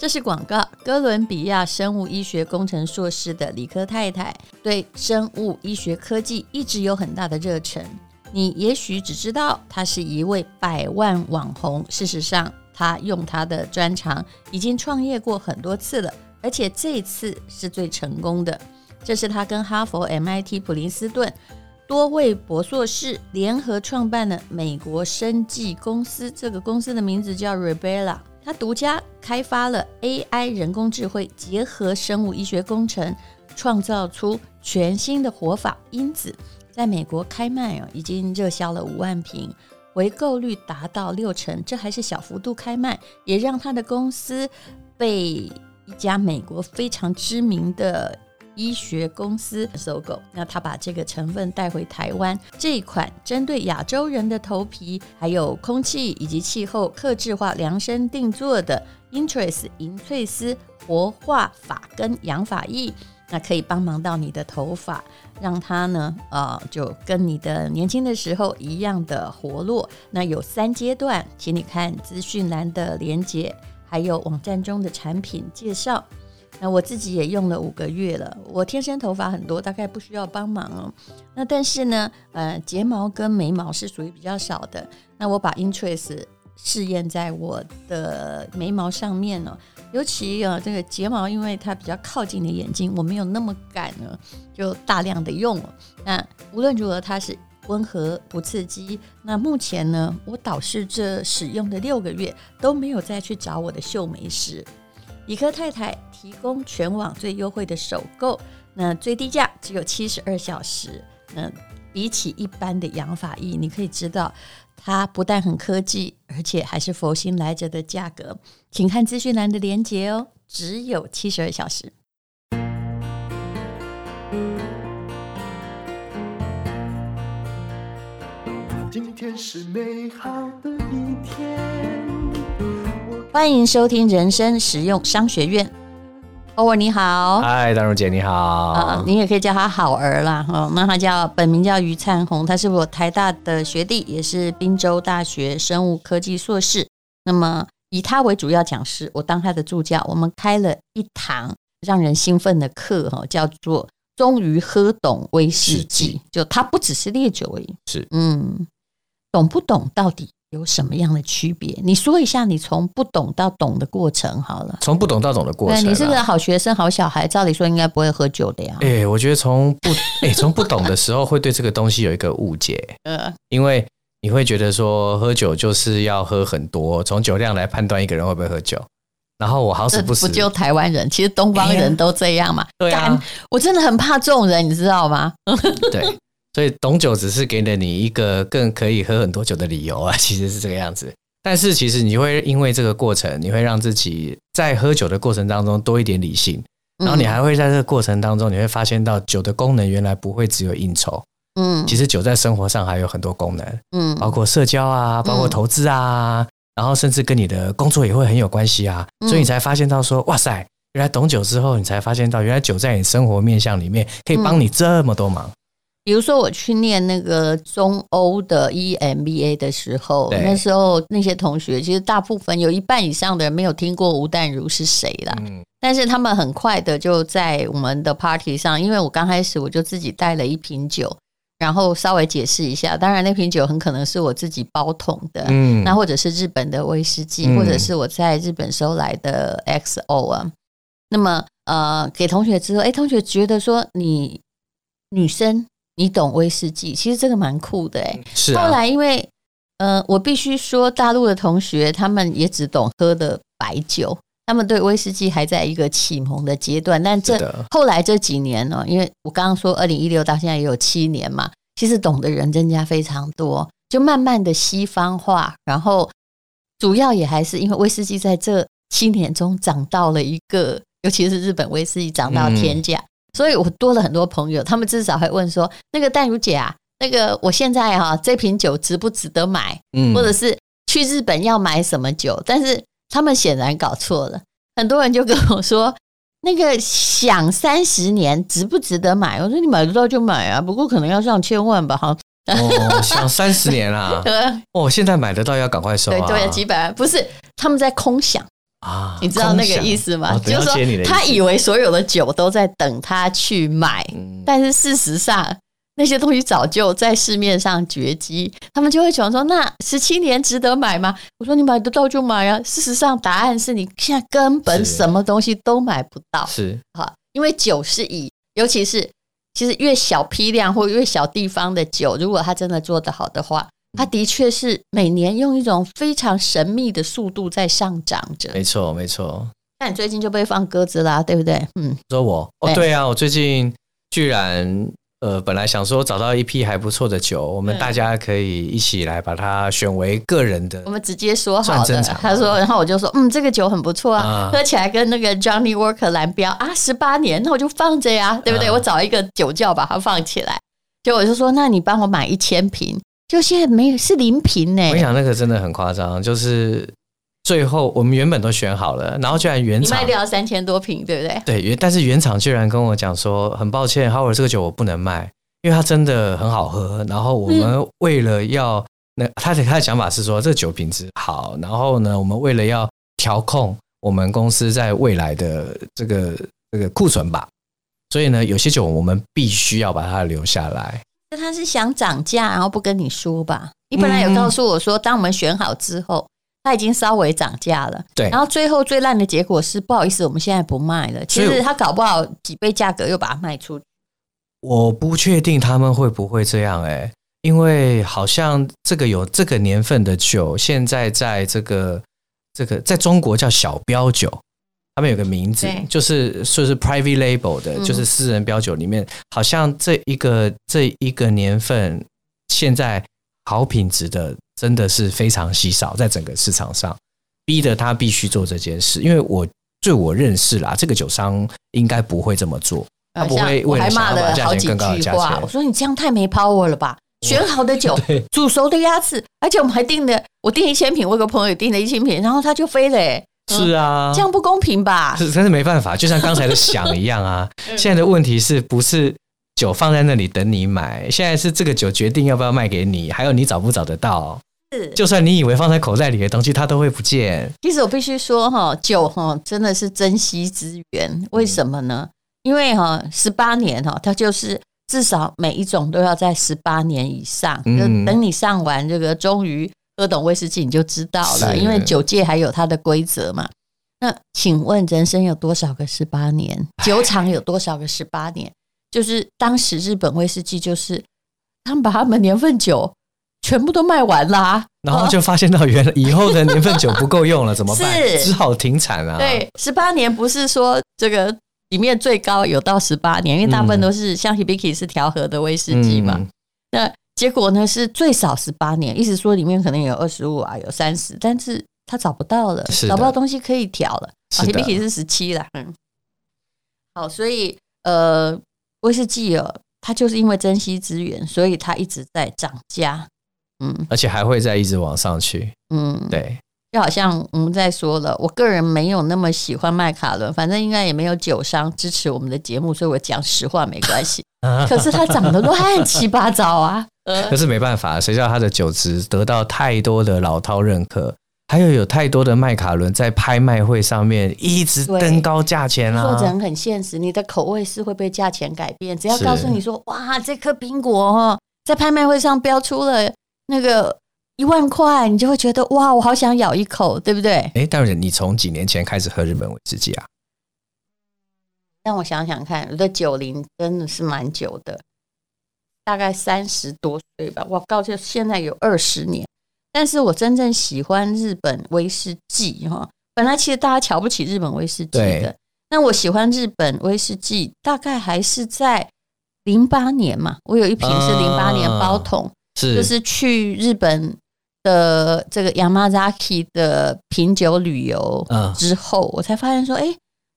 这是广告。哥伦比亚生物医学工程硕士的理科太太，对生物医学科技一直有很大的热忱。你也许只知道她是一位百万网红，事实上，她用她的专长已经创业过很多次了，而且这次是最成功的。这是她跟哈佛、MIT、普林斯顿多位博硕士联合创办的美国生技公司，这个公司的名字叫 Rebella。他独家开发了 AI 人工智慧，结合生物医学工程，创造出全新的活法因子，在美国开卖啊，已经热销了五万瓶，回购率达到六成。这还是小幅度开卖，也让他的公司被一家美国非常知名的。医学公司收购，那他把这个成分带回台湾。这一款针对亚洲人的头皮、还有空气以及气候，客制化量身定做的 inTRACE 银翠丝活化发根养发液，那可以帮忙到你的头发，让它呢，呃，就跟你的年轻的时候一样的活络。那有三阶段，请你看资讯栏的连接，还有网站中的产品介绍。那我自己也用了五个月了，我天生头发很多，大概不需要帮忙哦。那但是呢，呃，睫毛跟眉毛是属于比较少的。那我把 inTRACE 试验在我的眉毛上面呢，尤其啊，这个睫毛因为它比较靠近你的眼睛，我没有那么赶呢，就大量的用了。那无论如何，它是温和不刺激。那目前呢，我导师这使用的六个月都没有再去找我的秀眉师。理科太太提供全网最优惠的首购，那最低价只有七十二小时。那比起一般的养发液，你可以知道它不但很科技，而且还是佛心来着的价格。请看资讯栏的链接哦，只有七十二小时。今天是美好的一天。欢迎收听人生实用商学院。欧儿你好，嗨，丹如姐你好，啊，你也可以叫他好儿啦。哦，那他叫本名叫于灿红，他是我台大的学弟，也是宾州大学生物科技硕士。那么以他为主要讲师，我当他的助教。我们开了一堂让人兴奋的课，哈，叫做“终于喝懂威士忌”。就它不只是烈酒而已，是，嗯，懂不懂到底？有什么样的区别？你说一下，你从不懂到懂的过程好了。从不懂到懂的过程，对，你是个好学生、好小孩，照理说应该不会喝酒的呀。哎、欸，我觉得从不哎，从、欸、不懂的时候会对这个东西有一个误解。呃，因为你会觉得说喝酒就是要喝很多，从酒量来判断一个人会不会喝酒。然后我好死不死，不就台湾人，其实东方人都这样嘛。对啊，我真的很怕这种人，你知道吗？对。所以懂酒只是给了你一个更可以喝很多酒的理由啊，其实是这个样子。但是其实你会因为这个过程，你会让自己在喝酒的过程当中多一点理性，然后你还会在这个过程当中，你会发现到酒的功能原来不会只有应酬，嗯，其实酒在生活上还有很多功能，嗯，包括社交啊，包括投资啊，然后甚至跟你的工作也会很有关系啊，所以你才发现到说，哇塞，原来懂酒之后，你才发现到原来酒在你生活面向里面可以帮你这么多忙。比如说我去念那个中欧的 EMBA 的时候，那时候那些同学其实大部分有一半以上的人没有听过吴淡如是谁啦。嗯，但是他们很快的就在我们的 party 上，因为我刚开始我就自己带了一瓶酒，然后稍微解释一下。当然那瓶酒很可能是我自己包桶的，嗯，那或者是日本的威士忌，或者是我在日本收来的 XO 啊。那么呃，给同学之后，哎，同学觉得说你女生。你懂威士忌，其实这个蛮酷的哎。是啊。后来因为，呃，我必须说，大陆的同学他们也只懂喝的白酒，他们对威士忌还在一个启蒙的阶段。但这后来这几年呢，因为我刚刚说二零一六到现在也有七年嘛，其实懂的人增加非常多，就慢慢的西方化。然后主要也还是因为威士忌在这七年中涨到了一个，尤其是日本威士忌涨到天价。嗯所以我多了很多朋友，他们至少会问说：“那个淡如姐啊，那个我现在哈、啊、这瓶酒值不值得买？嗯，或者是去日本要买什么酒？”但是他们显然搞错了，很多人就跟我说：“那个想三十年值不值得买？”我说：“你买得到就买啊，不过可能要上千万吧。”哈，哦，想三十年啊？对，哦，现在买得到要赶快收啊！对对，几百万不是他们在空想。啊，你知道那个意思吗？哦、就是说他以为所有的酒都在等他去买，嗯、但是事实上那些东西早就在市面上绝迹。他们就会想说：“那十七年值得买吗？”我说：“你买得到就买啊。”事实上，答案是你现在根本什么东西都买不到。是哈，因为酒是以，尤其是其实越小批量或越小地方的酒，如果它真的做得好的话。它的确是每年用一种非常神秘的速度在上涨着。没错，没错。那你最近就被放鸽子啦，对不对？嗯，说我哦，对啊，我最近居然呃，本来想说找到一批还不错的酒，我们大家可以一起来把它选为个人的。我们直接说好的，他说，然后我就说，嗯，这个酒很不错啊，喝起来跟那个 Johnny Walker 蓝标啊，十八年，那我就放着呀，对不对？我找一个酒窖把它放起来，结果我就说，那你帮我买一千瓶。就现在没有是零瓶呢。我跟你讲，那个真的很夸张，就是最后我们原本都选好了，然后居然原厂卖掉三千多瓶，对不对？对，原但是原厂居然跟我讲说，很抱歉，Howard 这个酒我不能卖，因为它真的很好喝。然后我们为了要那他的他的想法是说，这个酒品质好，然后呢，我们为了要调控我们公司在未来的这个这个库存吧，所以呢，有些酒我们必须要把它留下来。那他是想涨价，然后不跟你说吧？你本来有告诉我说，当我们选好之后，他已经稍微涨价了。对，然后最后最烂的结果是，不好意思，我们现在不卖了。其实他搞不好几倍价格又把它卖出去。我不确定他们会不会这样哎、欸，因为好像这个有这个年份的酒，现在在这个这个在中国叫小标酒。他们有个名字，就是说是 private label 的，就是私人标酒里面，好像这一个这一个年份，现在好品质的真的是非常稀少，在整个市场上，逼得他必须做这件事。因为我据我认识啦，这个酒商应该不会这么做，他不会为了想要把价钱更高的价钱。我说你这样太没 power 了吧？选好的酒，煮熟的鸭子，而且我们还订了，我订一千瓶，我有个朋友订了一千瓶，然后他就飞了、欸。是啊，这样不公平吧？是，但是没办法，就像刚才的想一样啊。现在的问题是不是酒放在那里等你买？现在是这个酒决定要不要卖给你，还有你找不找得到。是，就算你以为放在口袋里的东西，它都会不见。其实我必须说哈，酒哈真的是珍惜资源。为什么呢？因为哈十八年哈，它就是至少每一种都要在十八年以上。就等你上完这个，终于。喝懂威士忌你就知道了，因为酒界还有它的规则嘛。那请问人生有多少个十八年？酒厂有多少个十八年？就是当时日本威士忌，就是他们把他们年份酒全部都卖完啦，然后就发现到原来以后的年份酒不够用了，怎么办？只好停产啊。对，十八年不是说这个里面最高有到十八年，因为大部分都是像 Hibiki 是调和的威士忌嘛。那结果呢是最少十八年，意思说里面可能有二十五啊，有三十，但是他找不到了，找不到东西可以调了。啊，Hibiki 是十七了，嗯。好，所以呃，威士忌哦，它就是因为珍惜资源，所以它一直在涨价，嗯，而且还会再一直往上去，嗯，对。就好像我们在说了，我个人没有那么喜欢麦卡伦，反正应该也没有酒商支持我们的节目，所以我讲实话没关系。可是它涨得都乱七八糟啊！可是没办法，谁叫他的酒质得到太多的老饕认可，还有有太多的麦卡伦在拍卖会上面一直登高价钱啊！做人很现实，你的口味是会被价钱改变。只要告诉你说，哇，这颗苹果哈，在拍卖会上标出了那个。一万块，你就会觉得哇，我好想咬一口，对不对？哎，但是你从几年前开始喝日本威士忌啊？让我想想看，我的酒龄真的是蛮久的，大概三十多岁吧。我告诉现在有二十年，但是我真正喜欢日本威士忌哈。本来其实大家瞧不起日本威士忌的，那我喜欢日本威士忌，大概还是在零八年嘛。我有一瓶是零八年包桶，是就是去日本。的这个 Yamazaki 的品酒旅游之后，我才发现说，哎，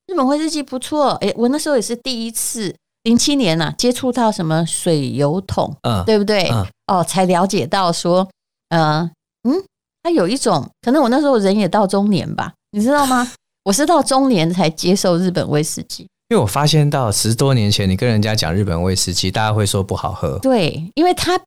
日本威士忌不错。哎，我那时候也是第一次，零七年呐，接触到什么水油桶，嗯对不对？哦，才了解到说，呃，嗯，它有一种可能，我那时候人也到中年吧，你知道吗？我是到中年才接受日本威士忌，因为我发现到十多年前，你跟人家讲日本威士忌，大家会说不好喝，对，因为它。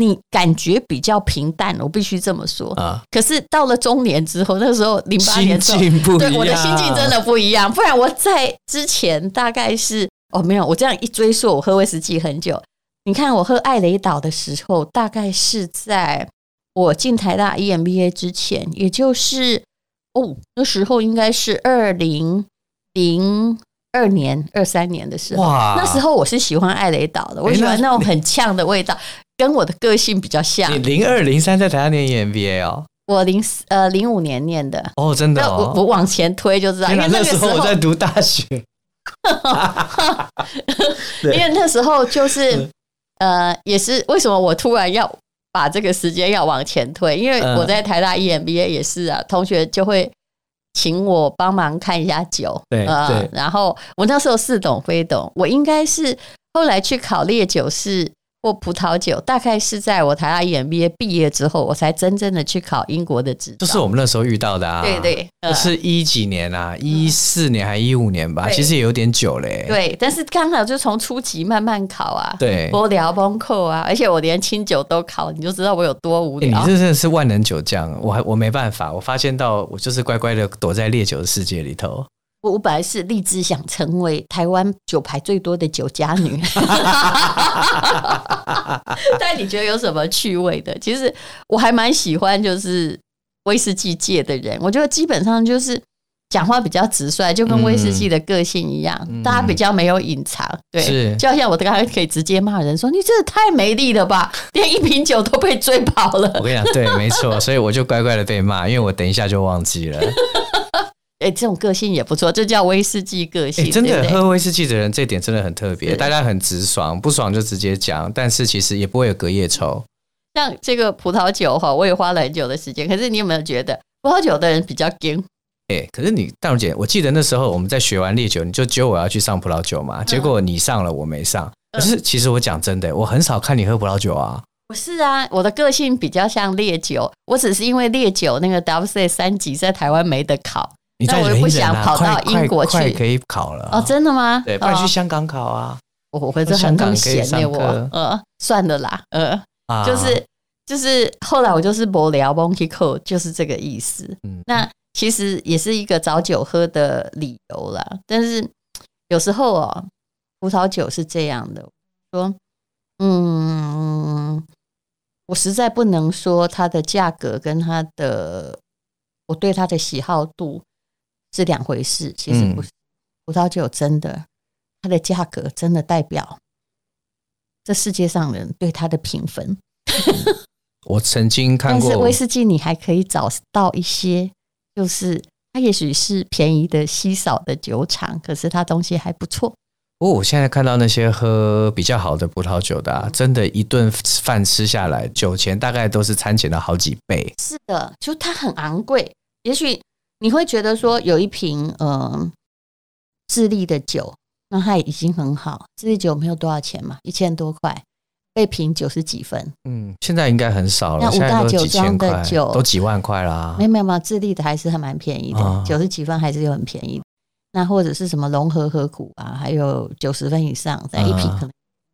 你感觉比较平淡，我必须这么说啊。可是到了中年之后，那时候零八年之后，对我的心境真的不一样。不然我在之前大概是哦，没有，我这样一追溯，我喝威士忌很久。你看我喝艾雷岛的时候，大概是在我进台大 EMBA 之前，也就是哦，那时候应该是二零零二年、二三年的时候。哇，那时候我是喜欢艾雷岛的，我喜欢那种很呛的味道。跟我的个性比较像。你零二零三在台大念 EMBA 哦？我零四呃零五年念的。哦，真的哦。我我往前推就知道，因为那时候我在读大学。因为那时候就是呃，也是为什么我突然要把这个时间要往前推？因为我在台大 EMBA 也是啊，同学就会请我帮忙看一下酒。对，对。然后我那时候似懂非懂，我应该是后来去考烈酒师。或葡萄酒，大概是在我台大 EMBA 毕业之后，我才真正的去考英国的执照。就是我们那时候遇到的啊，对对，呃、是一几年啊，一四年还是一五年吧？其实也有点久嘞。对，但是刚好就从初级慢慢考啊，对，波聊崩扣啊，而且我连清酒都考，你就知道我有多无聊。欸、你这真的是万能酒匠，我还我没办法，我发现到我就是乖乖的躲在烈酒的世界里头。我我本来是立志想成为台湾酒牌最多的酒家女，但你觉得有什么趣味的？其实我还蛮喜欢，就是威士忌界的人，我觉得基本上就是讲话比较直率，就跟威士忌的个性一样，嗯、大家比较没有隐藏。对，是就好像我刚才可以直接骂人说：“你真的太没力了吧，连一瓶酒都被追跑了。”我跟你讲，对，没错，所以我就乖乖的被骂，因为我等一下就忘记了。哎、欸，这种个性也不错，这叫威士忌个性。欸、真的，喝威士忌的人，这点真的很特别。大家很直爽，不爽就直接讲，但是其实也不会有隔夜仇。像这个葡萄酒哈，我也花了很久的时间。可是你有没有觉得葡萄酒的人比较硬？哎、欸，可是你大如姐，我记得那时候我们在学完烈酒，你就揪我要去上葡萄酒嘛。结果你上了，我没上。可是其实我讲真的，我很少看你喝葡萄酒啊。不是啊，我的个性比较像烈酒，我只是因为烈酒那个 WSET 三级在台湾没得考。你再忍一忍啊，我也不想跑到英国去，可以考了哦？真的吗？对，不然去香港考啊。我我会是很很闲的，我呃，算了啦，呃，就是就是后来我就是无聊 monkey code，就是这个意思。嗯，那其实也是一个找酒喝的理由啦。但是有时候哦，葡萄酒是这样的，说嗯，我实在不能说它的价格跟它的我对它的喜好度。是两回事，其实不是。葡萄酒真的，它的价格真的代表这世界上人对它的评分。我曾经看过，但是威士忌你还可以找到一些，就是它也许是便宜的、稀少的酒厂，可是它东西还不错。不过我现在看到那些喝比较好的葡萄酒的啊，真的，一顿饭吃下来，酒钱大概都是餐钱的好几倍。是的，就它很昂贵，也许。你会觉得说有一瓶呃智利的酒，那它已经很好。智利酒没有多少钱嘛，一千多块，一瓶九十几分。嗯，现在应该很少了。那五大酒庄的酒都几万块啦。没有没有没有，智利的还是还蛮便宜的，九十几分还是有很便宜。那或者是什么龙河河谷啊，还有九十分以上，在一瓶可能。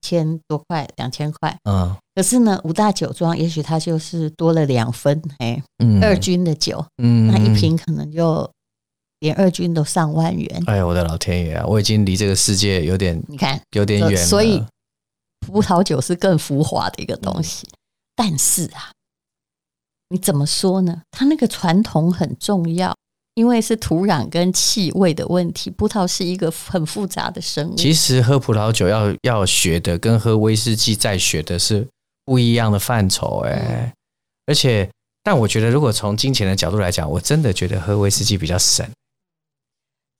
千多块，两千块，嗯，可是呢，五大酒庄也许它就是多了两分，哎，嗯，二军的酒，嗯，那一瓶可能就连二军都上万元。哎呀，我的老天爷啊，我已经离这个世界有点，你看，有点远了。所以葡萄酒是更浮华的一个东西，嗯，但是啊，你怎么说呢？它那个传统很重要。因为是土壤跟气味的问题，葡萄是一个很复杂的生物。其实喝葡萄酒要要学的，跟喝威士忌在学的是不一样的范畴。哎，而且，但我觉得，如果从金钱的角度来讲，我真的觉得喝威士忌比较省。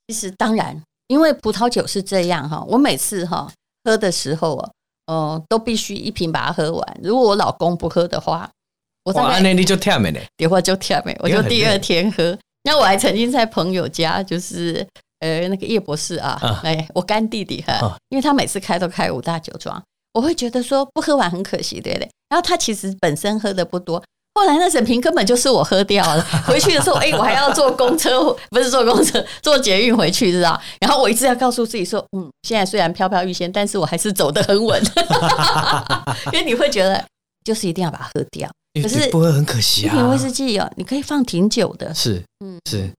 其实当然，因为葡萄酒是这样哈，我每次哈喝的时候啊，呃，都必须一瓶把它喝完。如果我老公不喝的话，我大概那你就跳没呢？点话就跳没，我就第二天喝。那我还曾经在朋友家，就是呃那个叶博士啊，哎、啊，我干弟弟哈，啊、因为他每次开都开五大酒庄，我会觉得说不喝完很可惜，对不对？然后他其实本身喝的不多，后来那整瓶根本就是我喝掉了。回去的时候，哎，我还要坐公车，不是坐公车，坐捷运回去，知道？然后我一直要告诉自己说，嗯，现在虽然飘飘欲仙，但是我还是走得很稳，因为你会觉得就是一定要把它喝掉。可是不会很可惜啊。一瓶威士忌哦，你可以放挺久的。是，嗯，是，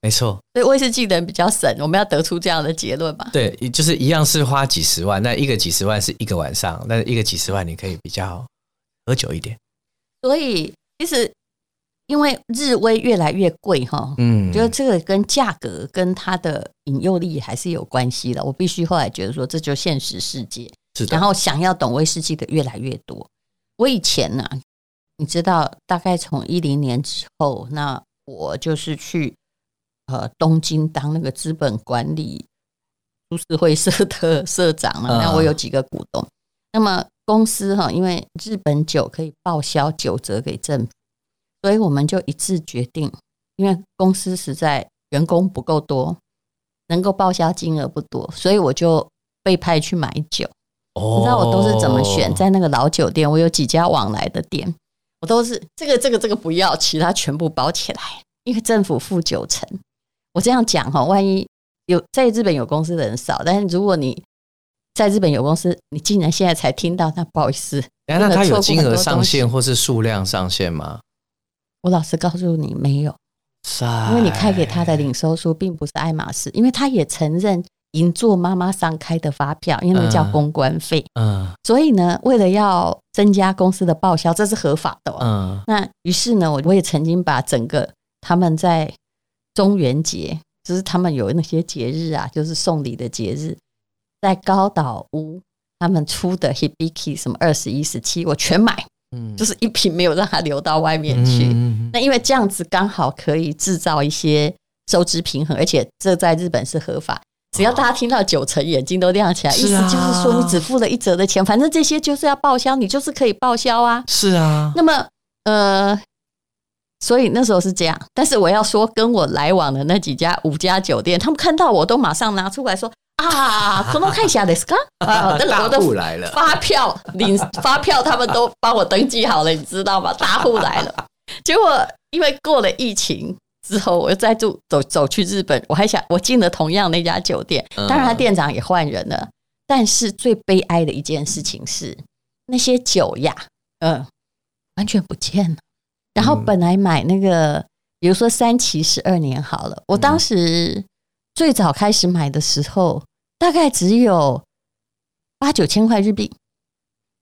没错。所以威士忌的人比较省，我们要得出这样的结论吧？对，就是一样是花几十万，那一个几十万是一个晚上，那一个几十万你可以比较喝酒一点。所以其实因为日威越来越贵哈，嗯，觉得这个跟价格跟它的引诱力还是有关系的。我必须后来觉得说，这就现实世界。是的。然后想要懂威士忌的越来越多。我以前呢、啊。你知道，大概从一零年之后，那我就是去呃东京当那个资本管理株式会社的 社长了。那我有几个股东。那么公司哈，因为日本酒可以报销九折给政府，所以我们就一致决定，因为公司实在员工不够多，能够报销金额不多，所以我就被派去买酒。你知道我都是怎么选？在那个老酒店，我有几家往来的店。我都是这个这个这个不要，其他全部包起来，因为政府付九成。我这样讲哈，万一有在日本有公司的人少，但是如果你在日本有公司，你竟然现在才听到，那不好意思。那它有金额上限或是数量上限吗？我老实告诉你，没有。因为你开给他的领收书并不是爱马仕，因为他也承认。银座妈妈上开的发票，因为那个叫公关费，嗯，嗯，所以呢，为了要增加公司的报销，这是合法的，嗯。那于是呢，我我也曾经把整个他们在中元节，就是他们有那些节日啊，就是送礼的节日，在高岛屋他们出的 Hibiki 什么二十一、十七，我全买，嗯，就是一瓶没有让它流到外面去。嗯，那因为这样子刚好可以制造一些收支平衡，而且这在日本是合法。只要大家听到九成，眼睛都亮起来，意思就是说你只付了一折的钱，反正这些就是要报销，你就是可以报销啊。是啊。那么，呃，所以那时候是这样。但是我要说，跟我来往的那几家五家酒店，他们看到我都马上拿出来说啊，可能看一下的是噶啊，那个 我的发票领发票，他们都帮我登记好了，你知道吗？大户来了。结果因为过了疫情。之后我又再住走走去日本，我还想我进了同样那家酒店，当然他店长也换人了。但是最悲哀的一件事情是，那些酒呀，嗯，完全不见了。然后本来买那个，比如说三期十二年好了，我当时最早开始买的时候，大概只有八九千块日币，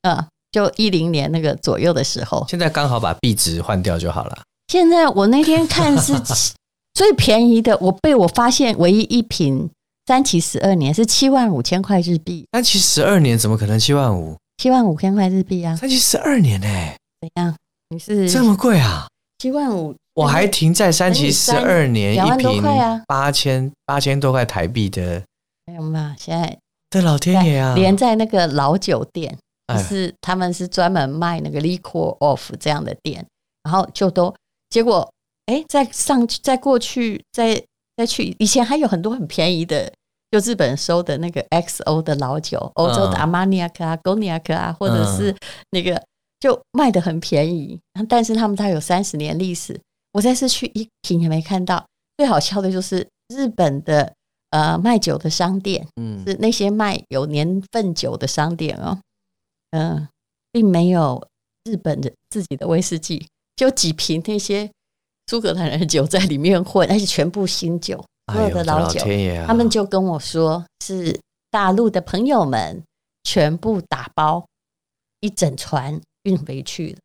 嗯，就一零年那个左右的时候。现在刚好把币值换掉就好了。现在我那天看是 最便宜的，我被我发现唯一一瓶三期十二年是七万五千块日币。三期十二年怎么可能七万五？七万五千块日币啊！三期十二年呢、欸？怎样？你是这么贵啊？七万五，我还停在三期十二年一瓶八千八千多块台币的。没有嘛？现在的老天爷啊！连在那个老酒店，就是他们是专门卖那个 liquor off 这样的店，然后就都。结果，哎，在上去，再过去，在再去，以前还有很多很便宜的，就日本收的那个 XO 的老酒，欧洲的阿玛尼亚克啊、贡尼亚克啊，或者是那个就卖的很便宜，但是他们大概有三十年历史。我这次去一瓶也没看到。最好笑的就是日本的呃卖酒的商店，嗯，是那些卖有年份酒的商店哦，嗯、呃，并没有日本的自己的威士忌。就几瓶那些苏格兰人的酒在里面混，而且全部新酒，所有的老酒，他们就跟我说是大陆的朋友们全部打包一整船运回去的，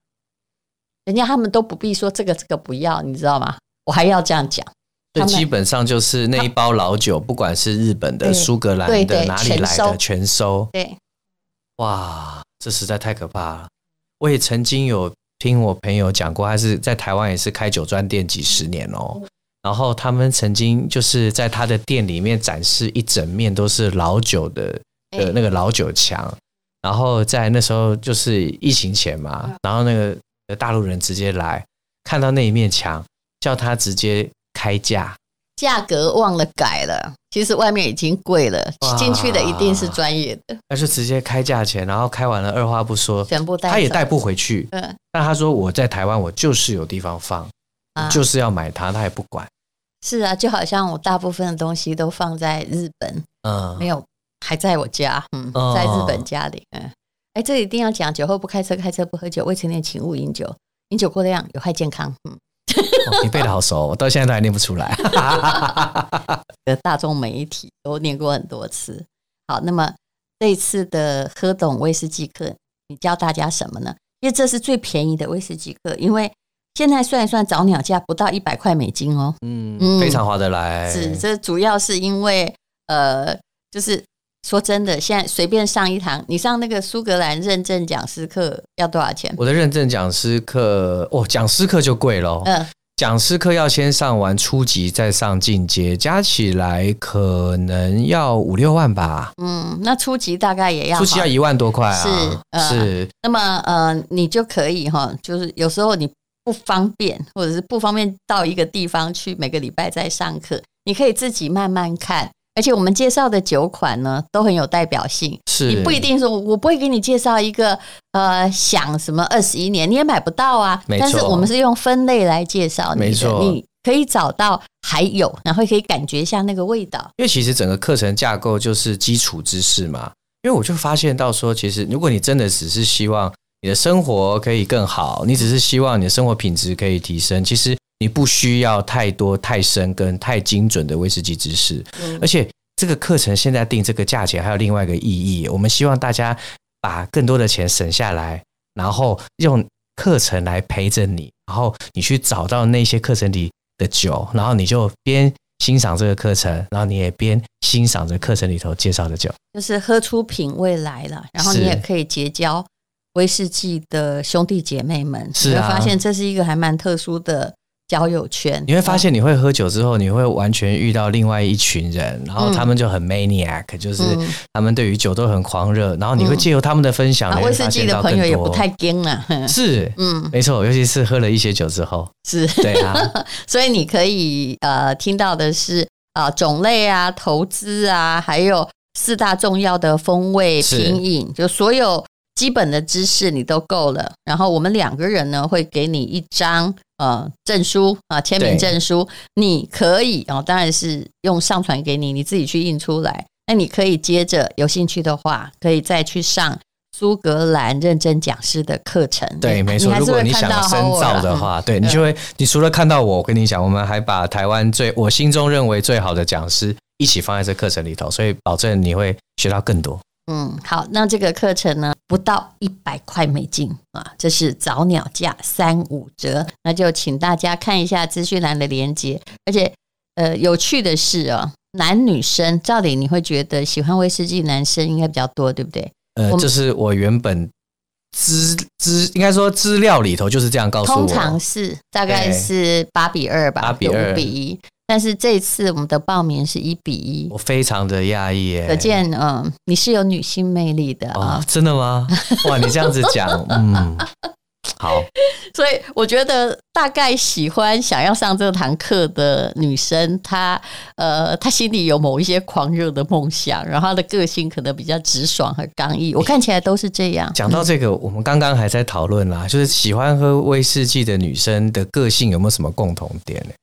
人家他们都不必说这个这个不要，你知道吗？我还要这样讲，所以基本上就是那一包老酒，不管是日本的、苏格兰的哪里来的，全收。对，哇，这实在太可怕了。我也曾经有。听我朋友讲过，他是在台湾也是开酒专店几十年哦。然后他们曾经就是在他的店里面展示一整面都是老酒的的那个老酒墙。然后在那时候就是疫情前嘛，然后那个大陆人直接来看到那一面墙，叫他直接开价。价格忘了改了，其实外面已经贵了，进去的一定是专业的。那就直接开价钱，然后开完了，二话不说，全部带，他也带不回去。嗯，但他说我在台湾，我就是有地方放，啊、就是要买它，他也不管。是啊，就好像我大部分的东西都放在日本，嗯，没有还在我家，嗯，在日本家里，嗯，哎，这一定要讲：酒后不开车，开车不喝酒，未成年请勿饮酒，饮酒过量有害健康。嗯，哦、你背的好熟，我到现在都还念不出来。大众媒体都念过很多次。好，那么这一次的喝懂威士忌课，你教大家什么呢？因为这是最便宜的威士忌课，因为现在算一算早鸟价不到一百块美金哦，嗯，非常划得来。是，这主要是因为呃，就是说真的，现在随便上一堂，你上那个苏格兰认证讲师课要多少钱？我的认证讲师课哦，讲师课就贵喽。嗯。讲师课要先上完初级，再上进阶，加起来可能要五六万吧。嗯，那初级大概也要初级要一万多块啊。是、呃、是。那么呃，你就可以哈，就是有时候你不方便，或者是不方便到一个地方去，每个礼拜在上课，你可以自己慢慢看。而且我们介绍的酒款呢，都很有代表性。是你不一定说，我不会给你介绍一个呃，想什么二十一年，你也买不到啊。但是我们是用分类来介绍你的，没错。你可以找到还有，然后可以感觉一下那个味道。因为其实整个课程架构就是基础知识嘛。因为我就发现到说，其实如果你真的只是希望你的生活可以更好，你只是希望你的生活品质可以提升，其实。你不需要太多、太深跟太精准的威士忌知识，而且这个课程现在定这个价钱还有另外一个意义。我们希望大家把更多的钱省下来，然后用课程来陪着你，然后你去找到那些课程里的酒，然后你就边欣赏这个课程，然后你也边欣赏着课程里头介绍的酒，就是喝出品味来了。然后你也可以结交威士忌的兄弟姐妹们，是啊，你会发现这是一个还蛮特殊的。交友圈，你会发现，你会喝酒之后，你会完全遇到另外一群人，然后他们就很 maniac，、嗯、就是他们对于酒都很狂热，然后你会借由他们的分享，威士忌的朋友也不太惊了，是，嗯，没错，尤其是喝了一些酒之后，是。对啊，所以你可以呃听到的是啊、呃、种类啊、投资啊，还有四大重要的风味品饮，就所有。基本的知识你都够了，然后我们两个人呢会给你一张呃证书啊签名证书，你可以哦，当然是用上传给你，你自己去印出来。那你可以接着有兴趣的话，可以再去上苏格兰认证讲师的课程。对，没错。如果你想要深造的话，对你就会，你除了看到我，我跟你讲，我们还把台湾最我心中认为最好的讲师一起放在这课程里头，所以保证你会学到更多。嗯，好，那这个课程呢，不到一百块美金啊，这是早鸟价三五折，那就请大家看一下资讯栏的连接。而且，呃，有趣的是哦，男女生，照理你会觉得喜欢威士忌男生应该比较多，对不对？呃，就是我原本资资应该说资料里头就是这样告诉我，通常是大概是八比二吧，八比二，比一。但是这次我们的报名是一比一，我非常的讶异耶，可见嗯，你是有女性魅力的啊。哦，真的吗？哇，你这样子讲，嗯，好，所以我觉得大概喜欢想要上这堂课的女生，她呃，她心里有某一些狂热的梦想，然后她的个性可能比较直爽和刚毅，我看起来都是这样。讲到这个，我们刚刚还在讨论啦，就是喜欢喝威士忌的女生的个性有没有什么共同点呢？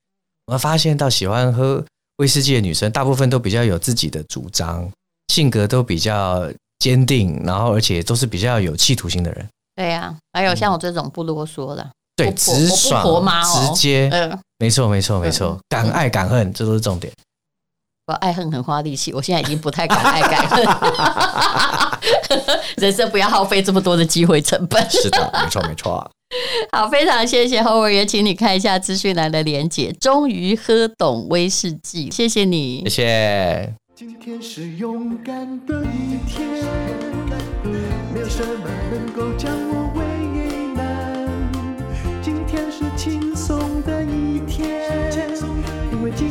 我们发现到喜欢喝威士忌的女生，大部分都比较有自己的主张，性格都比较坚定，然后而且都是比较有企图心的人。对呀、啊，还有像我这种不啰嗦的，嗯、对，直爽、直接，嗯，没错，没错，没错，敢爱敢恨，这都是重点。我爱恨很花力气，我现在已经不太敢爱敢恨，人生不要耗费这么多的机会成本。是的，没错，没错。好，非常谢谢 Howard，也请你看一下资讯栏的连结。终于喝懂威士忌，谢谢你，谢谢。今天是勇敢的一天，没有什么能够将我为难。今天是轻松的一天，因为今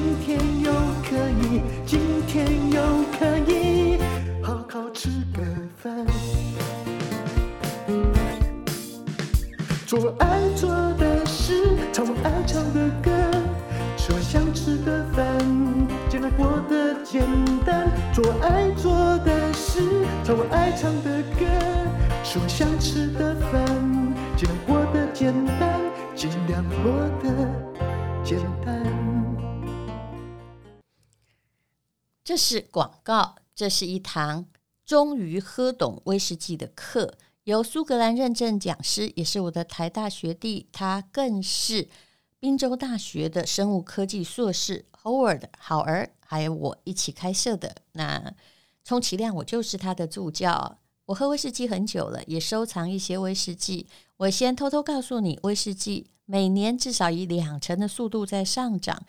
做我爱做的事，唱我爱唱的歌，吃我想吃的饭，尽量过得简单。做我爱做的事，唱我爱唱的歌，吃我想吃的饭，尽量过得简单，尽量过得简单。这是广告，这是一堂终于喝懂威士忌的课。由苏格兰认证讲师，也是我的台大学弟，他更是宾州大学的生物科技硕士 Howard 好儿，还有我一起开设的。那充其量我就是他的助教。我喝威士忌很久了，也收藏一些威士忌。我先偷偷告诉你，威士忌每年至少以两成的速度在上涨。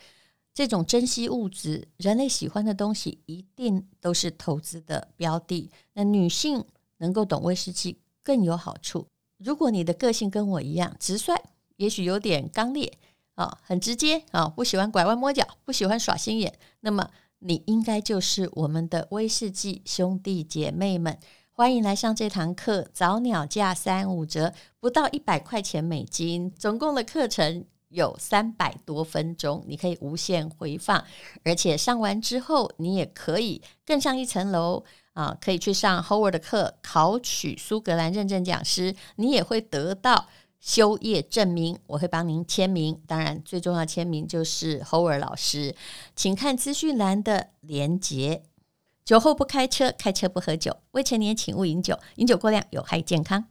这种珍稀物质，人类喜欢的东西，一定都是投资的标的。那女性能够懂威士忌更有好处。如果你的个性跟我一样直率，也许有点刚烈啊，很直接啊，不喜欢拐弯抹角，不喜欢耍心眼，那么你应该就是我们的威士忌兄弟姐妹们。欢迎来上这堂课，早鸟价三五折，不到一百块钱美金。总共的课程有三百多分钟，你可以无限回放，而且上完之后，你也可以更上一层楼啊，可以去上 Howard 的课，考取苏格兰认证讲师，你也会得到修业证明，我会帮您签名。当然，最重要签名就是 Howard 老师，请看资讯栏的连接。酒后不开车，开车不喝酒。未成年请勿饮酒，饮酒过量有害健康。